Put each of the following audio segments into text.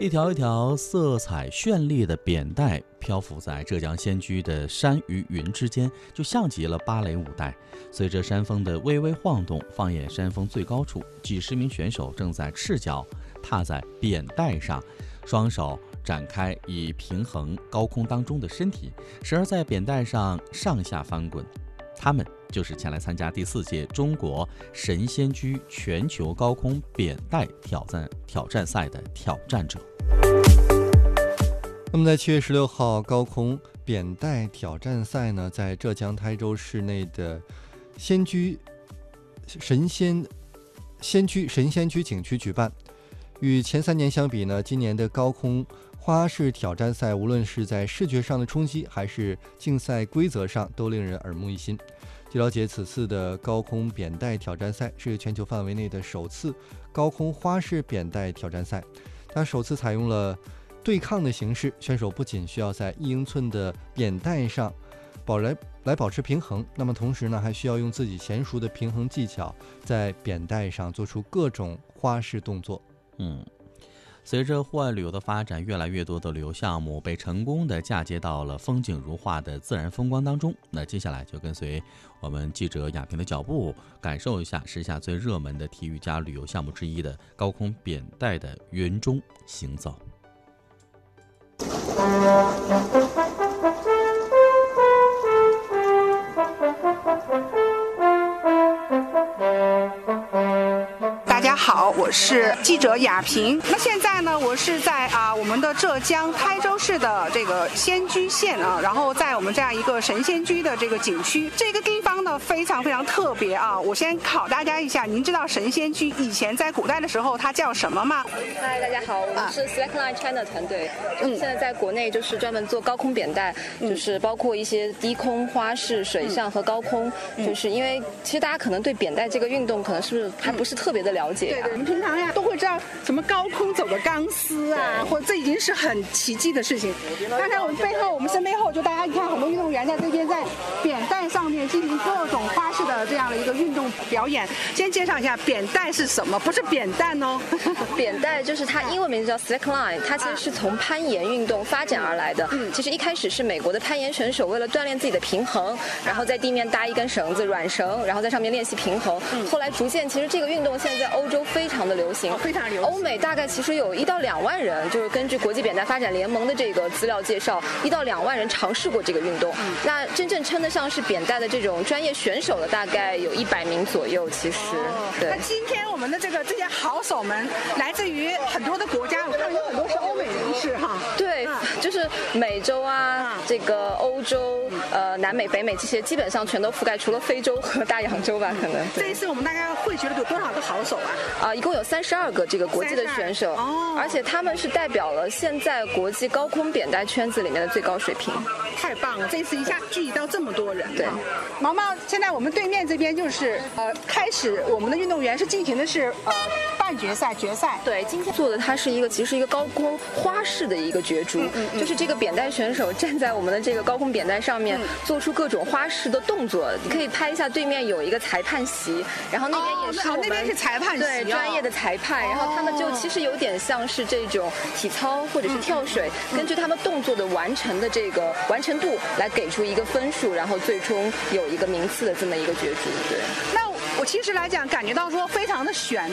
一条一条色彩绚丽的扁带漂浮在浙江仙居的山与云之间，就像极了芭蕾舞带。随着山峰的微微晃动，放眼山峰最高处，几十名选手正在赤脚踏在扁带上，双手展开以平衡高空当中的身体，时而在扁带上上下翻滚。他们就是前来参加第四届中国神仙居全球高空扁带挑战挑战赛的挑战者。那么，在七月十六号高空扁带挑战赛呢，在浙江台州市内的仙居神仙仙居神仙居景区举办。与前三年相比呢，今年的高空花式挑战赛，无论是在视觉上的冲击，还是竞赛规则上，都令人耳目一新。据了解，此次的高空扁带挑战赛是全球范围内的首次高空花式扁带挑战赛。它首次采用了对抗的形式，选手不仅需要在一英寸的扁带上保来来保持平衡，那么同时呢，还需要用自己娴熟的平衡技巧，在扁带上做出各种花式动作。嗯，随着户外旅游的发展，越来越多的旅游项目被成功的嫁接到了风景如画的自然风光当中。那接下来就跟随我们记者亚平的脚步，感受一下时下最热门的体育加旅游项目之一的高空扁带的云中行走。我是记者雅萍。那现在呢，我是在啊我们的浙江台州市的这个仙居县啊，然后在我们这样一个神仙居的这个景区，这个地方呢非常非常特别啊。我先考大家一下，您知道神仙居以前在古代的时候它叫什么吗？嗨，大家好，我们是 Slackline China 团队，嗯，现在在国内就是专门做高空扁带，就是包括一些低空花式、水上和高空，就是因为其实大家可能对扁带这个运动可能是不是还不是特别的了解。对，我们平常呀都会知道什么高空走的钢丝啊，或者这已经是很奇迹的事情。刚才我们背后，我们身背后就大家你看，很多运动员在这边在扁带上面进行各种花式的这样的一个运动表演。先介绍一下扁带是什么，不是扁担哦。扁带就是它英文名字叫 slackline，它其实是从攀岩运动发展而来的。嗯，其实一开始是美国的攀岩选手为了锻炼自己的平衡，然后在地面搭一根绳子软绳，然后在上面练习平衡。后来逐渐，其实这个运动现在在欧洲。非常的流行，非常流行。欧美大概其实有一到两万人，就是根据国际扁担发展联盟的这个资料介绍，一到两万人尝试过这个运动。那真正称得上是扁担的这种专业选手的，大概有一百名左右。其实，对。那今天我们的这个这些好手们，来自于很多的国家，我看有很多是欧美人士哈。对，就是美洲啊，这个欧洲、呃南美、北美这些，基本上全都覆盖，除了非洲和大洋洲吧，可能。这一次我们大概汇聚了有多少个好手啊？啊，一共有三十二个这个国际的选手，哦而且他们是代表了现在国际高空扁带圈子里面的最高水平。太棒了！这次一下聚集到这么多人。对，毛毛，现在我们对面这边就是呃，开始我们的运动员是进行的是呃半决赛、决赛。对，今天做的它是一个其实是一个高空花式的一个角逐，就是这个扁担选手站在我们的这个高空扁担上面，做出各种花式的动作。你可以拍一下对面有一个裁判席，然后那边也是我们那边是裁判席，对，专业的裁判。然后他们就其实有点像是这种体操或者是跳水，根据他们动作的完成的这个完成。度来给出一个分数，然后最终有一个名次的这么一个角逐。对，那我其实来讲，感觉到说非常的悬，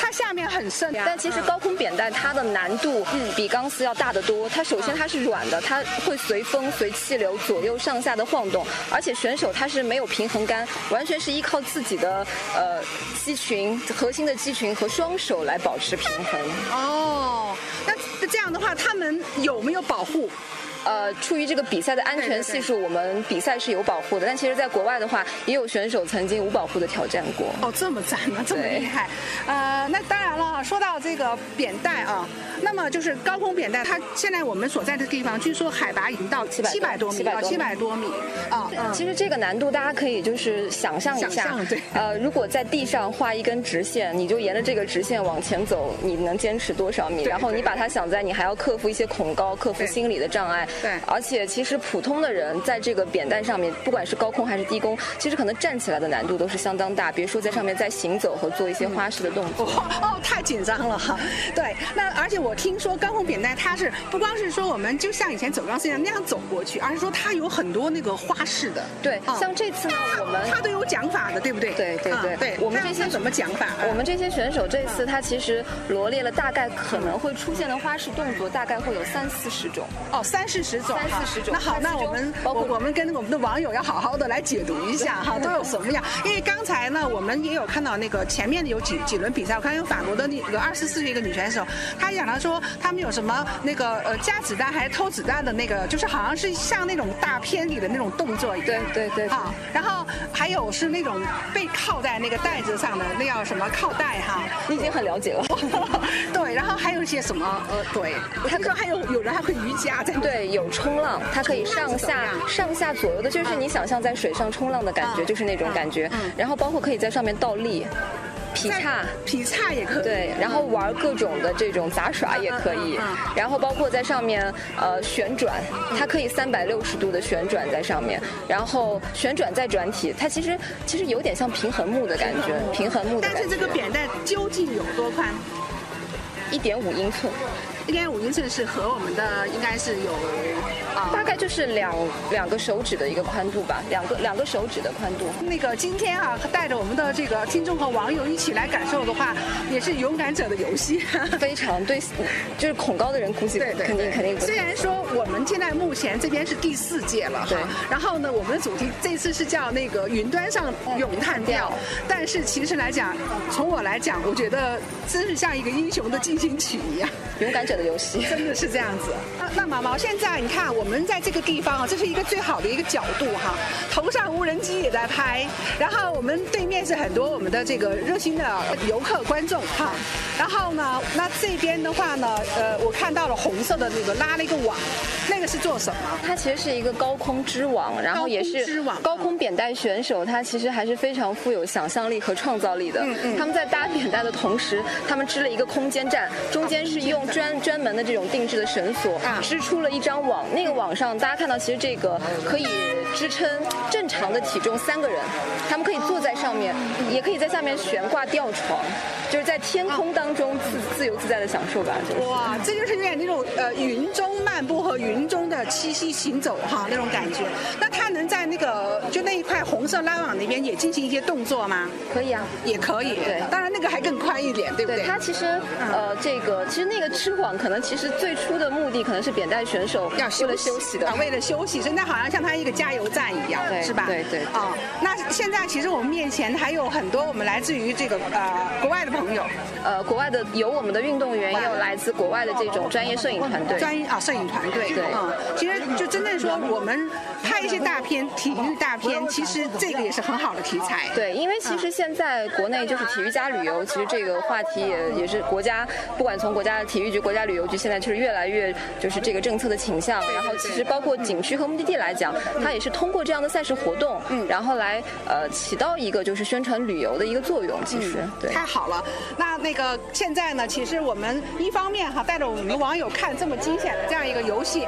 它下面很深。但其实高空扁担它的难度比钢丝要大得多。它首先它是软的，它会随风随气流左右上下的晃动，而且选手他是没有平衡杆，完全是依靠自己的呃肌群、核心的肌群和双手来保持平衡。哦，那这样的话，他们有没有保护？呃，出于这个比赛的安全系数，我们比赛是有保护的。但其实，在国外的话，也有选手曾经无保护的挑战过。哦，这么赞吗？这么厉害？呃，那当然了，说到这个扁带啊，那么就是高空扁带，它现在我们所在的地方，据说海拔已经到七百多米，到七百多米啊。其实这个难度大家可以就是想象一下，呃，如果在地上画一根直线，你就沿着这个直线往前走，你能坚持多少米？然后你把它想在你还要克服一些恐高，克服心理的障碍。对而且其实普通的人在这个扁担上面，不管是高空还是低空，其实可能站起来的难度都是相当大，别说在上面再行走和做一些花式的动作。哦哦，太紧张了哈。对，那而且我听说高空扁担它是不光是说我们就像以前走钢丝一样那样走过去，而是说它有很多那个花式的。对哦，像这次呢，我们它都有讲法的，对不对？对对对我们这些那怎么讲法？我们这些选手这次他其实罗列了大概可能会出现的花式动作，大概会有三四十种。哦，三四十种，三四十种那好，那我们我我们跟我们的网友要好好的来解读一下哈，都有什么样？因为刚才呢，我们也有看到那个前面有几几轮比赛，我看有法国的那个二十四岁一个女选手，她讲到说他们有什么那个呃加子弹还是偷子弹的那个，就是好像是像那种大片里的那种动作一样。对对对好，然后还有是那种被靠在那个袋子上的，那叫什么靠带哈？你已经很了解了。对，然后还有一些什么呃，对，我听说还有有人还会瑜伽在。对，有冲浪，它可以上下上下左右的，就是你想象在水上冲浪的感觉，嗯。就是那种感觉。嗯。然后包括可以在上面倒立、劈叉。劈叉也可以。对，然后玩各种的这种杂耍也可以。然后包括在上面呃旋转，它可以三百六十度的旋转在上面，然后旋转再转体，它其实其实有点像平衡木的感觉，平衡木的感觉。但是这个扁担究竟有多宽？一点五英寸，一点五英寸是和我们的应该是有啊。大概就是两两个手指的一个宽度吧，两个两个手指的宽度。那个今天啊，带着我们的这个听众和网友一起来感受的话，也是勇敢者的游戏。非常对，就是恐高的人估计对对，肯定肯定虽然说我们现在目前这边是第四届了哈对，然后呢，我们的主题这次是叫那个云端上咏叹调，但是其实来讲，从我来讲，我觉得真是像一个英雄的进行曲一样。勇敢者的游戏。真的是这样子。那那毛毛，现在你看我们在这个地方啊，这是一个最好的一个角度哈，头上无人机也在拍，然后我们对面是很多我们的这个热心的游客观众哈，然后呢，那这边的话呢，呃，我看到了红色的那个拉了一个网，那个是做什么？它其实是一个高空织网，然后也高空织是网高空扁担选手，他其实还是非常富有想象力和创造力的。嗯嗯他们在搭扁担的同时，他们织了一个空间站，中间是用专专门的这种定制的绳索啊织出了一张网。那个网上大家看到，其实这个可以支撑正常的体重三个人，他们可以坐在上面，也可以在下面悬挂吊床，就是在天空当中自自由自在的享受吧。就是哇，这就是有点那种呃云中漫步和云中的栖息行走哈那种感觉。那他能在那个就那一块红色拉网那边也进行一些动作吗？可以啊。也可以，对当然那个还更宽一点，对不对对？它其实呃，这个其实那个吃网可能其实最初的目的可能是扁担选手要为了休息的啊，，为了休息，所以那好像像它一个加油站一样，对是吧？对对对啊、那现在其实我们面前还有很多我们来自于这个呃国外的朋友，呃，国外的有我们的运动员，也有来自国外的这种专业摄影团队。专业啊摄影团队，对嗯，其实就真正说我们拍一些大片，体育大片，其实这个也是很好的题材。对，因为其实现在国内就是体育加旅游，其实这个话题也也是国家，不管从国家的体育局、国家旅游局，现在就是越来越就是这个政策的倾向。然后其实包括景区和目的地来讲，它也是通过这样的赛事活动，嗯然后来呃起到一个就是宣传旅游的一个作用。其实对。太好了，那那个现在呢，其实我们一方面哈带着我们的网友看这么惊险的这样一个游戏，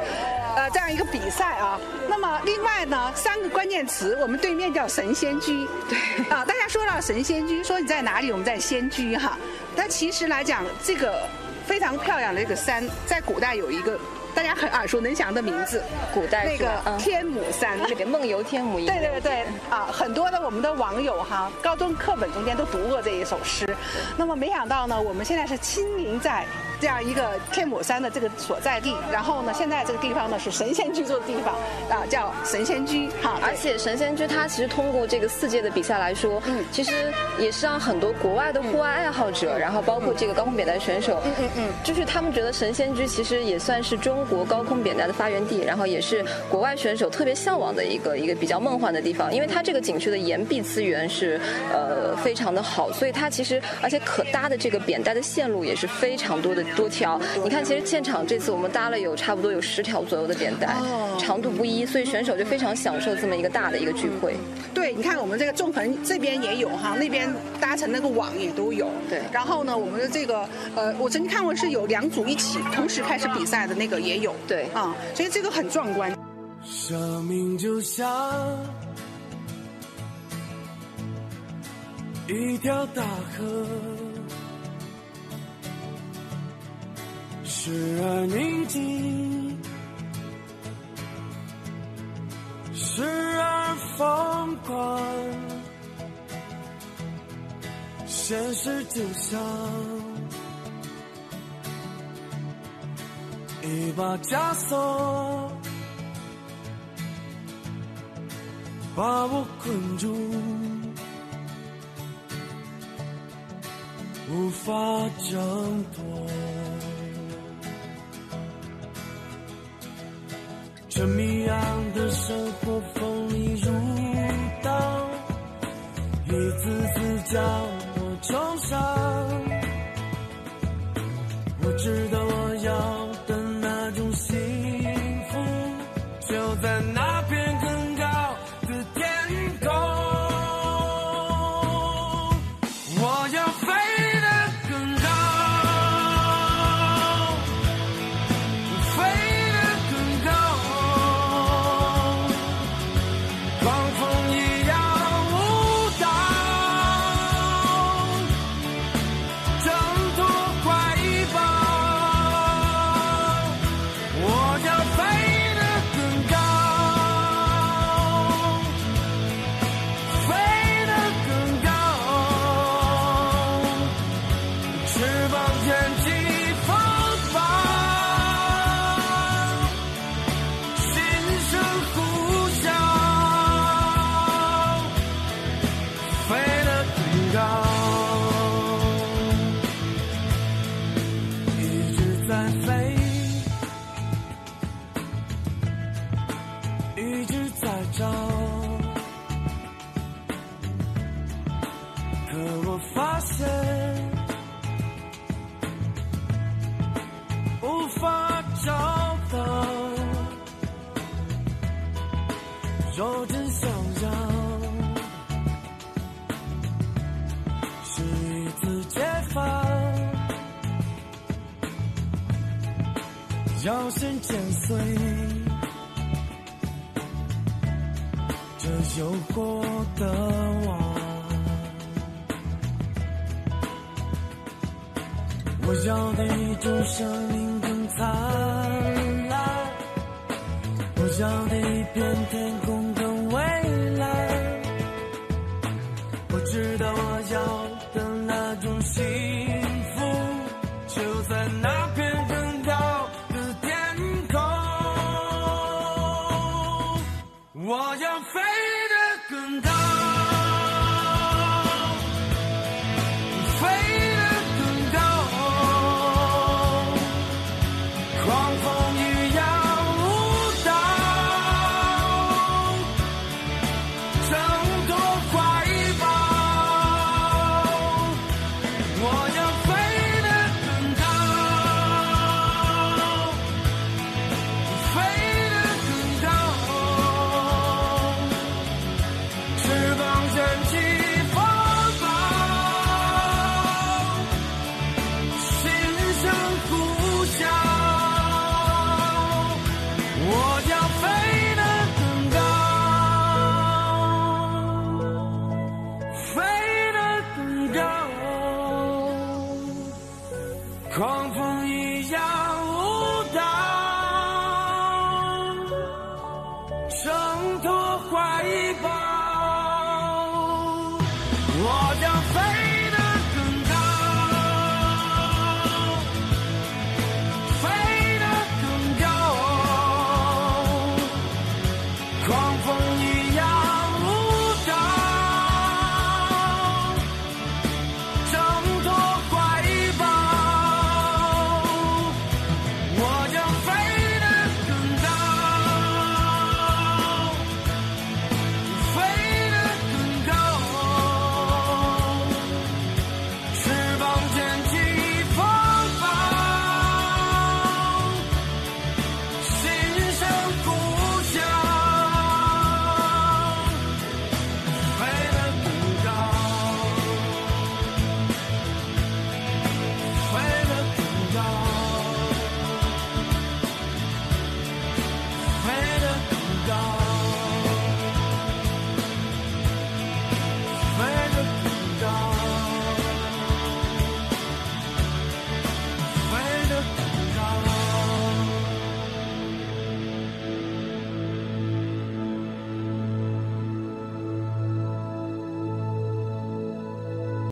呃，这样一个比赛啊。那么另外呢，三个关键词，我们对面叫神仙居，对啊，大家说到神仙居，说你在哪里，我们在仙居哈。但其实来讲，这个非常漂亮的这个山，在古代有一个大家很耳熟能详的名字，古代那个天母山。那个梦游天母一对对对啊，很多的我们的网友哈，高中课本中间都读过这一首诗。那么没想到呢，我们现在是亲临在这样一个天母山的这个所在地，然后呢，现在这个地方呢是神仙居住的地方啊，叫神仙居哈。而且神仙居它其实通过这个四届的比赛来说，嗯其实也是让很多国外的户外爱好者，然后包括这个高空扁担选手，嗯嗯嗯就是他们觉得神仙居其实也算是中国高空扁担的发源地，然后也是国外选手特别向往的一个一个比较梦幻的地方，因为它这个景区的岩壁资源是呃非常的好，所以它其实而且可搭的这个扁担的线路也是非常多的多条。你看，其实现场这次我们搭了有差不多有十条左右的扁担，哦长度不一，所以选手就非常享受这么一个大的一个聚会。对，你看我们这个纵横这边也有哈，那边搭成那个网也都有。对然后呢，我们的这个呃，我曾经看过是有两组一起同时开始比赛的那个也也有。对啊，所以这个很壮观。生命就像一条大河，时而宁静，时而疯狂。现实就像一把枷锁。把我困住，无法挣脱。这迷样的生活锋利如刀，一次次将发现无法找到。若真想要，是一次解放，要先剪碎。这有过的网，我要的一种生命更灿烂，我要的一片天空